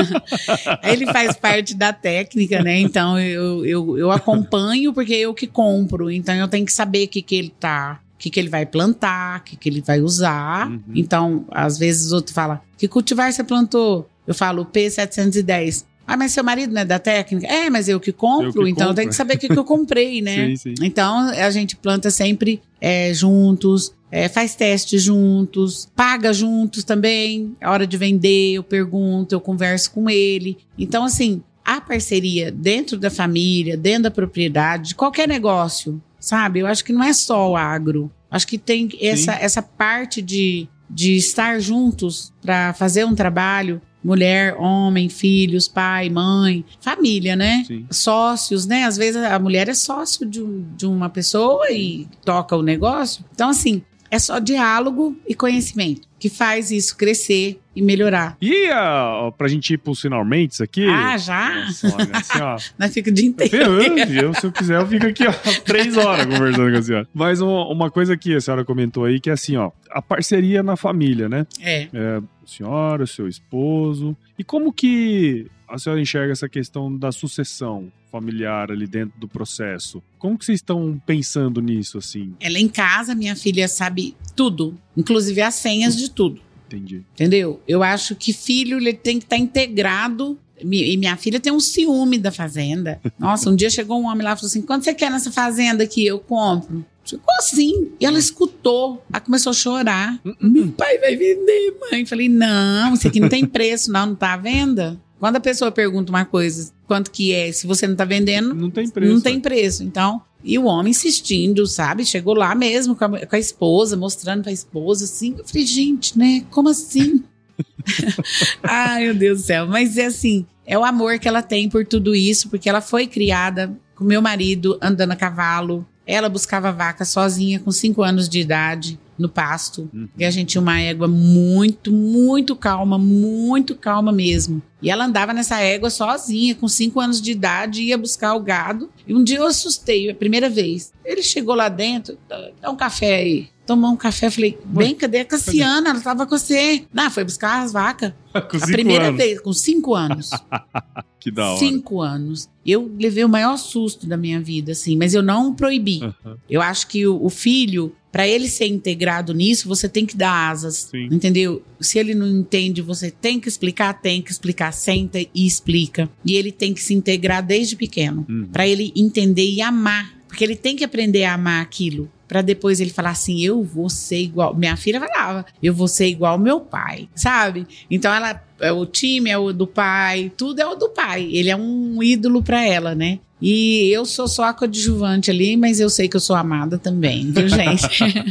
ele faz parte da técnica, né? Então eu, eu, eu acompanho porque eu que compro. Então eu tenho que saber o que, que ele tá. O que, que ele vai plantar, o que, que ele vai usar. Uhum. Então, às vezes, o outro fala: Que cultivar você plantou? Eu falo P710. Ah, mas seu marido não é da técnica? É, mas eu que compro, Eu que então tenho que saber o que, que eu comprei, né? Sim, sim. Então a gente planta sempre é, juntos, é, faz teste juntos, paga juntos também. A hora de vender, eu pergunto, eu converso com ele. Então, assim, a parceria dentro da família, dentro da propriedade, de qualquer negócio, sabe? Eu acho que não é só o agro. Acho que tem essa, essa parte de, de estar juntos para fazer um trabalho. Mulher, homem, filhos, pai, mãe, família, né? Sim. sócios, né? Às vezes a mulher é sócio de, de uma pessoa e toca o negócio. Então, assim, é só diálogo e conhecimento que faz isso crescer e melhorar. E uh, pra gente ir pros finalmente aqui. Ah, já? Nossa, olha, assim, ó. Nós fica o dia inteiro. Eu, eu, se eu quiser, eu fico aqui, ó, três horas conversando com a senhora. Mas uma, uma coisa que a senhora comentou aí, que é assim, ó, a parceria na família, né? É. É, a senhora, seu esposo. E como que a senhora enxerga essa questão da sucessão familiar ali dentro do processo? Como que vocês estão pensando nisso, assim? Ela em casa, minha filha sabe tudo, inclusive as senhas de tudo. Entendi. Entendeu? Eu acho que filho ele tem que estar integrado. Mi- E minha filha tem um ciúme da fazenda. Nossa, um dia chegou um homem lá e falou assim: quanto você quer nessa fazenda aqui? Eu compro. Ficou assim. E ela escutou. Ela começou a chorar. Meu pai vai vender, mãe. Falei: não, isso aqui não tem preço, não, não tá à venda. Quando a pessoa pergunta uma coisa, quanto que é, se você não tá vendendo, Não tem preço. não tem preço. Então, e o homem insistindo, sabe? Chegou lá mesmo com a, com a esposa, mostrando pra esposa, assim. Eu falei, gente, né? Como assim? Ai, meu Deus do céu. Mas é assim, é o amor que ela tem por tudo isso, porque ela foi criada com meu marido andando a cavalo. Ela buscava vaca sozinha com cinco anos de idade no pasto. Uhum. E a gente tinha uma égua muito, muito calma, muito calma mesmo. E ela andava nessa égua sozinha, com cinco anos de idade, ia buscar o gado. E um dia eu assustei, a primeira vez. Ele chegou lá dentro, dá um café aí. Tomou um café, falei, bem, cadê a Cassiana? Ela tava com você. Não, foi buscar as vacas. Com a primeira anos. vez, com cinco anos. Que da hora. cinco anos. Eu levei o maior susto da minha vida, assim, mas eu não proibi. Eu acho que o, o filho, para ele ser integrado nisso, você tem que dar asas. Sim. Entendeu? Se ele não entende, você tem que explicar, tem que explicar, senta e explica. E ele tem que se integrar desde pequeno, Uhum. para ele entender e amar, porque ele tem que aprender a amar aquilo. Pra depois ele falar assim, eu vou ser igual. Minha filha falava, eu vou ser igual meu pai, sabe? Então ela, é, o time é o do pai, tudo é o do pai. Ele é um ídolo pra ela, né? E eu sou só a coadjuvante ali, mas eu sei que eu sou amada também, viu, gente?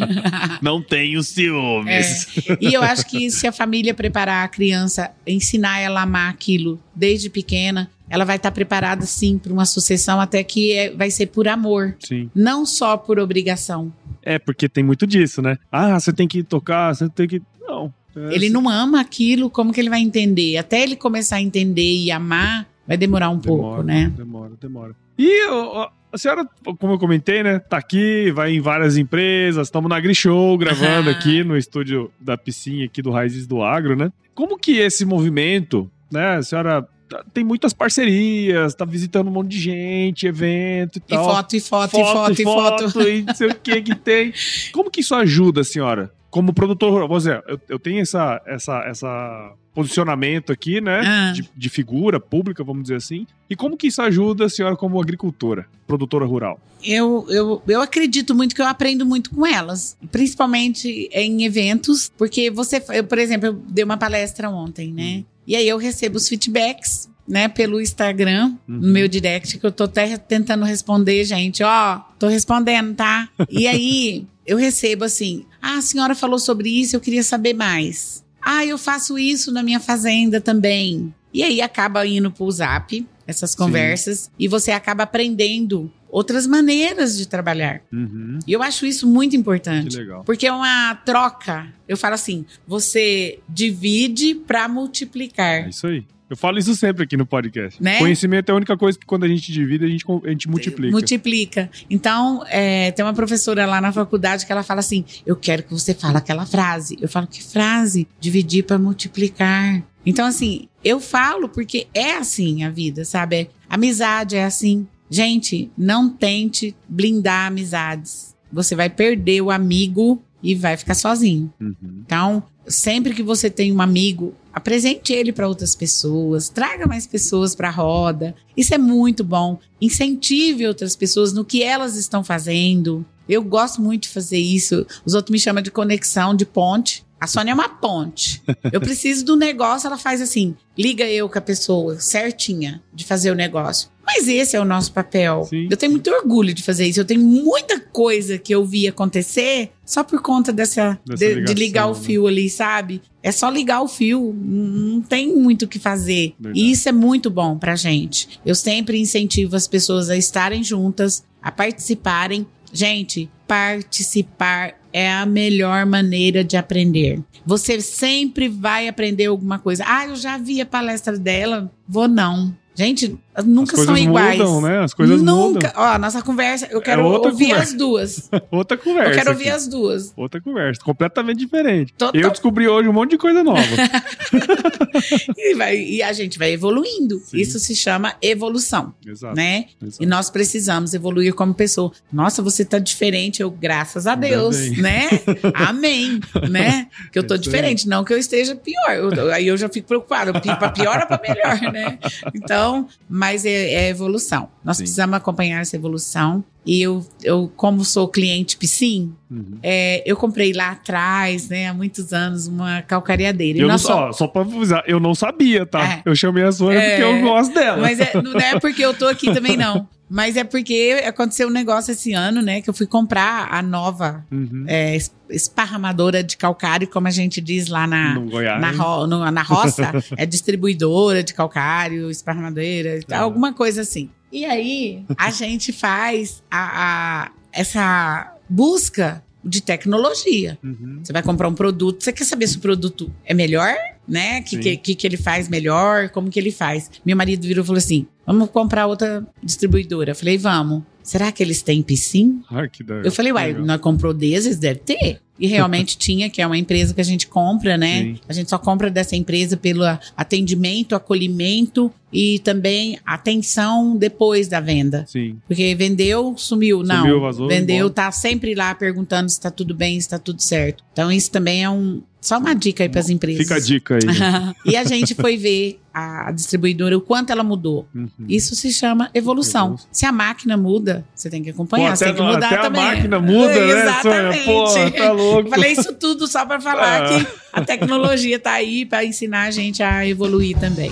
Não tenho ciúmes. E eu acho que se a família preparar a criança, ensinar ela a amar aquilo desde pequena, ela vai estar preparada sim para uma sucessão até que é- vai ser por amor, Sim. não só por obrigação. É, porque tem muito disso, né? Ah, você tem que tocar, você tem que. Não. É, Ele não ama aquilo, como que ele vai entender? Até ele começar a entender e amar, vai demorar um Demora, pouco, né? Demora, demora. E ó, a senhora, como eu comentei, né? Tá aqui, vai em várias empresas, estamos na Grishow gravando aqui no estúdio da piscina aqui do Raízes do Agro, né? Como que esse movimento, né? A senhora tá- tem muitas parcerias, tá visitando um monte de gente, evento e E tal. foto, e foto, e foto, e foto. e não sei o que que tem. Como que isso ajuda a senhora? Como produtor rural, dizer, eu, eu tenho essa, essa, essa posicionamento aqui, né? Ah. De, de figura pública, vamos dizer assim. E como que isso ajuda a senhora como agricultora, produtora rural? Eu, eu, eu acredito muito que eu aprendo muito com elas, principalmente em eventos, porque você, eu, por exemplo, eu dei uma palestra ontem, né? E aí eu recebo os feedbacks, né, pelo Instagram, Uhum. no meu direct, que eu tô até tentando responder, gente, ó, tô respondendo, tá? E aí eu recebo assim: ah, a senhora falou sobre isso, eu queria saber mais. Ah, eu faço isso na minha fazenda também. E aí acaba indo pro zap, essas conversas, e você acaba aprendendo outras maneiras de trabalhar. Uhum. E eu acho isso muito Que importante. legal. Porque é uma troca. Eu falo assim: você divide para multiplicar. É isso aí. Eu falo isso sempre aqui no podcast. Né? Conhecimento é a única coisa que quando a gente divide, a gente, a gente multiplica. Multiplica. Então, é, tem uma professora lá na faculdade que ela fala assim: Eu quero que você fale aquela frase. Eu falo, que frase? Dividir para multiplicar. Então, assim, eu falo porque é assim a vida, sabe? É- Amizade é assim. Gente, não tente blindar amizades. Você vai perder o amigo e vai ficar sozinho. Uhum. Então, sempre que você tem um amigo, apresente ele para outras pessoas, traga mais pessoas para a roda. Isso é muito bom. Incentive outras pessoas no que elas estão fazendo. Eu gosto muito de fazer isso. Os outros me chamam de conexão, de ponte. A Sônia é uma ponte. Eu preciso do negócio, ela faz assim: liga eu com a pessoa certinha de fazer o negócio. Mas esse é o nosso papel. Sim. Eu tenho muito orgulho de fazer isso. Eu tenho muita coisa que eu vi acontecer só por conta dessa, Dessa de, de ligação, ligar o né? fio ali, sabe? É só ligar o fio, não tem muito o que fazer. Verdade. E isso é muito bom pra gente. Eu sempre incentivo as pessoas a estarem juntas, a participarem. Gente, participar é a melhor maneira de aprender. Você sempre vai aprender alguma coisa. Ah, eu já vi a palestra dela, vou não. Gente, nunca As são coisas iguais. mudam, né? As coisas nunca. mudam. Ó, nossa conversa, eu quero outra ouvir conversa. as duas. Outra conversa. eu quero ouvir aqui. as duas. Outra conversa, completamente diferente. Total- Eu descobri hoje um monte de coisa nova. E, vai- e a gente vai evoluindo. Sim. Isso se chama evolução, Exato. né? exato. E nós precisamos evoluir como pessoa. Nossa, você tá diferente. Eu, graças a Ainda Deus, bem. né? Amém, né? Que eu tô É diferente, não que eu esteja pior. Eu- aí eu já fico preocupada. Pra pior ou pra melhor, né? Então, mas é, é evolução. Nós Sim. precisamos acompanhar essa evolução. E eu, eu como sou cliente Piscin, Uhum. é, eu comprei lá atrás, né, há muitos anos, uma calcariadeira. E Eu não, só- só, só pra avisar, eu não sabia, tá? É. Eu chamei a Sônia É. porque eu gosto dela. Mas é- não é porque eu tô aqui também, não. Mas é porque aconteceu um negócio esse ano, né? Que eu fui comprar a nova Uhum. é, es- esparramadora de calcário, como a gente diz lá na, na, ro- no- na roça. é distribuidora de calcário, esparramadeira, Uhum. alguma coisa assim. E aí, a gente faz a- a- essa busca de tecnologia. Uhum. Você vai comprar um produto, você quer saber se o produto é melhor, né? Que, Sim. que, que, que ele faz melhor, como que ele faz. Meu marido virou e falou assim: vamos comprar outra distribuidora. Eu falei, vamos. Será que eles têm piscina? Ah, que da... Eu falei, uai, nós comprou desses, deve ter. E realmente tinha, que é uma empresa que a gente compra, né? Sim. A gente só compra dessa empresa pelo atendimento, acolhimento e também atenção depois da venda. Sim. Porque vendeu, sumiu. Não. Sumiu, vazou, vendeu, embora. tá sempre lá perguntando se tá tudo bem, se tá tudo certo. Então, isso também é um. Só uma dica aí para as empresas. Fica a dica aí. e a gente foi ver a distribuidora, o quanto ela mudou. Uhum. Isso se chama evolução. Evolução. Se a máquina muda, você tem que Pô, acompanhar, você até, tem que mudar até também. a máquina muda, né? Exatamente. Pô, tá louco. Eu falei isso tudo só para falar Ah. que a tecnologia tá aí para ensinar a gente a evoluir também.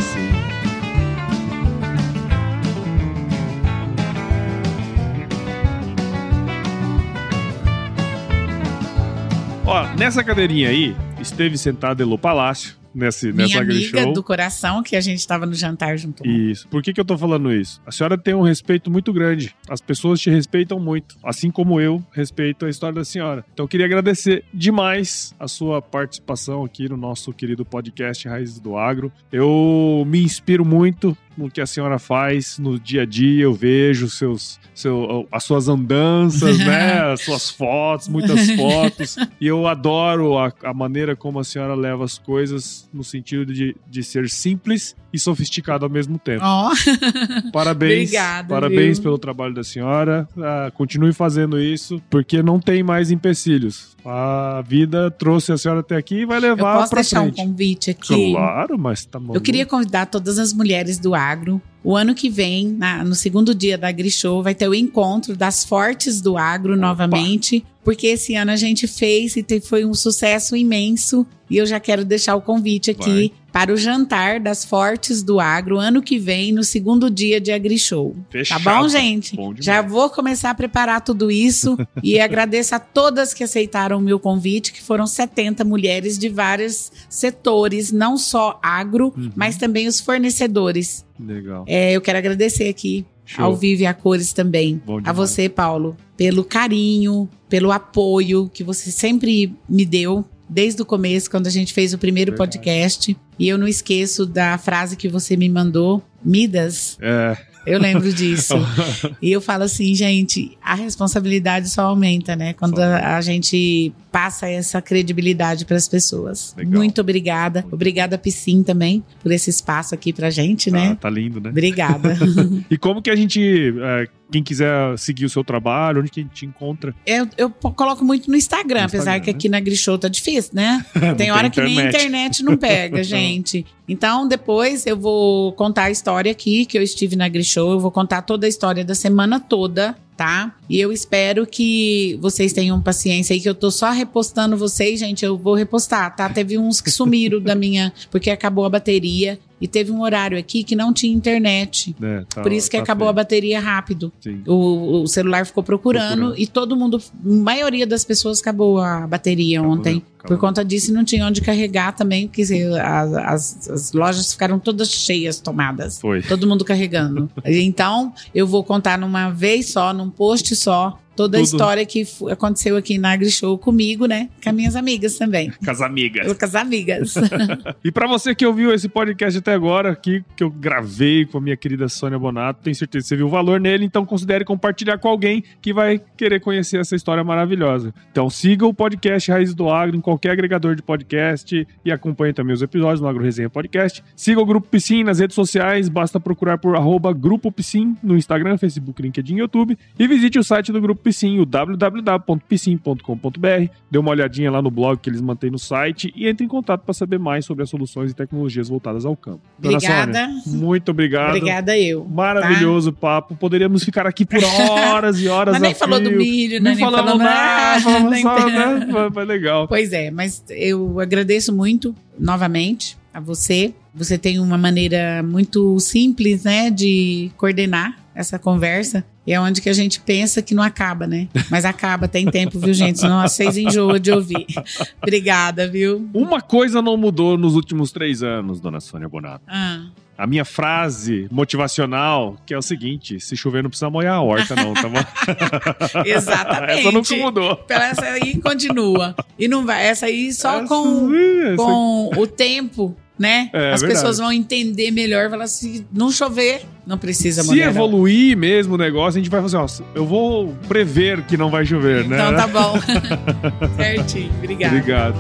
Ó, nessa cadeirinha aí, esteve sentada Elô Palácio, nesse, Minha nessa amiga show. do coração, que a gente estava no jantar junto. Isso. Por que, que eu tô falando isso? A senhora tem um respeito muito grande. As pessoas te respeitam muito. Assim como eu respeito a história da senhora. Então eu queria agradecer demais a sua participação aqui no nosso querido podcast Raízes do Agro. Eu me inspiro muito no que a senhora faz no dia a dia. Eu vejo seus, seu, as suas andanças, né? As suas fotos, muitas fotos. E eu adoro a, a maneira como a senhora leva as coisas no sentido de, de ser simples e sofisticado ao mesmo tempo. Ó, Parabéns. Obrigada, Parabéns viu? pelo trabalho da senhora. Ah, continue fazendo isso, porque não tem mais empecilhos. A vida trouxe a senhora até aqui e vai levar posso pra deixar um frente. convite aqui. Claro, mas tá bom. Eu queria convidar todas as mulheres do agro. O ano que vem, na- no segundo dia da AgriShow, vai ter o encontro das fortes do agro novamente. Porque esse ano a gente fez e te- foi um sucesso imenso. E eu já quero deixar o convite aqui para o jantar das fortes do agro ano que vem, no segundo dia de AgriShow. Fechado. Tá bom, gente? Bom. Já vou começar a preparar tudo isso e agradeço a todas que aceitaram o meu convite, que foram 70 mulheres de vários setores, não só agro, Uhum. mas também os fornecedores. Legal. É, eu quero agradecer aqui Show. ao Vive a Cores também. A você, Paulo, pelo carinho, pelo apoio que você sempre me deu. Desde o começo, quando a gente fez o primeiro Verdade. podcast. E eu não esqueço da frase que você me mandou, Midas. É. Eu lembro disso. E eu falo assim, gente, a responsabilidade só aumenta, né? Quando a, a gente passa essa credibilidade para as pessoas. Legal. Muito obrigada. Obrigada, Piscin, também, por esse espaço aqui pra gente, Tá, né? tá lindo, né? Obrigada. E como que a gente, é, quem quiser seguir o seu trabalho, onde que a gente te encontra? eu, eu coloco muito no Instagram, No apesar Instagram, que né? aqui na Grishow tá difícil, né? Tem hora que nem a internet não pega, gente. Então, depois eu vou contar a história aqui, que eu estive na Grishow. Eu vou contar toda a história da semana toda, tá? E eu espero que vocês tenham paciência aí, que eu tô só repostando vocês, gente. Eu vou repostar, tá? Teve uns que sumiram da minha, porque acabou a bateria. E teve um horário aqui que não tinha internet. É, tá- Por isso que tá acabou a feio. bateria rápido. O, o celular ficou procurando, Procurando. e todo mundo, a maioria das pessoas acabou a bateria Acabou ontem. acabou Por conta disso, não tinha onde carregar também, porque as, as- as lojas ficaram todas cheias, tomadas. Foi. Todo mundo carregando. Então, eu vou contar numa vez só, num post só, toda a Tudo. história que aconteceu aqui na AgriShow comigo, né? Com as minhas amigas também. Com as amigas. Com as amigas. E pra você que ouviu esse podcast até agora, aqui que eu gravei com a minha querida Sônia Bonato, tenho certeza que você viu o valor nele, então considere compartilhar com alguém que vai querer conhecer essa história maravilhosa. Então siga o podcast Raiz do Agro em qualquer agregador de podcast e acompanhe também os episódios no Agro Resenha Podcast. Siga o Grupo Piscin nas redes sociais, basta procurar por arroba Grupo Piscin no Instagram, Facebook, LinkedIn e YouTube e visite o site do Grupo Piscin, o www.piscin.com.br. Dê uma olhadinha lá no blog que eles mantêm no site e entre em contato para saber mais sobre as soluções e tecnologias voltadas ao campo. Obrigada. Sônia, muito obrigado. Obrigada eu. Maravilhoso papo. Poderíamos ficar aqui por horas e horas. Mas nem falou do milho, né? Nem falamos falou nada, falamos nem só, né? Foi- Foi legal. Pois é, mas eu agradeço muito novamente a você. Você tem uma maneira muito simples, né, de coordenar essa conversa. E é onde que a gente pensa que não acaba, né? Mas acaba, tem tempo, viu, gente? Senão vocês enjoam de ouvir. Obrigada, viu? Uma coisa não mudou nos últimos três anos, dona Sônia Bonato. Ah, A minha frase motivacional, que é o seguinte: se chover, não precisa molhar a horta, não, tá bom? exatamente. Essa nunca mudou. Pela- Essa aí continua. E não vai. Essa aí só Essa- com, essa- com o tempo, né? É, As verdade. pessoas vão entender melhor. Falar se não chover, não precisa Se evoluir mesmo o negócio, a gente vai fazer, ó, eu vou prever que não vai chover, né? Então tá bom. Certinho. Obrigada. Obrigado.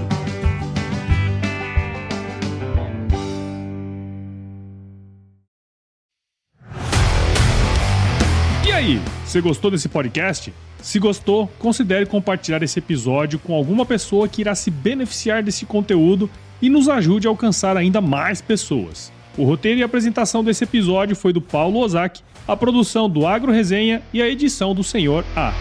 E aí, você gostou desse podcast? Se gostou, considere compartilhar esse episódio com alguma pessoa que irá se beneficiar desse conteúdo e nos ajude a alcançar ainda mais pessoas. O roteiro e apresentação desse episódio foi do Paulo Ozaki, a produção do Agro Resenha e a edição do Senhor A.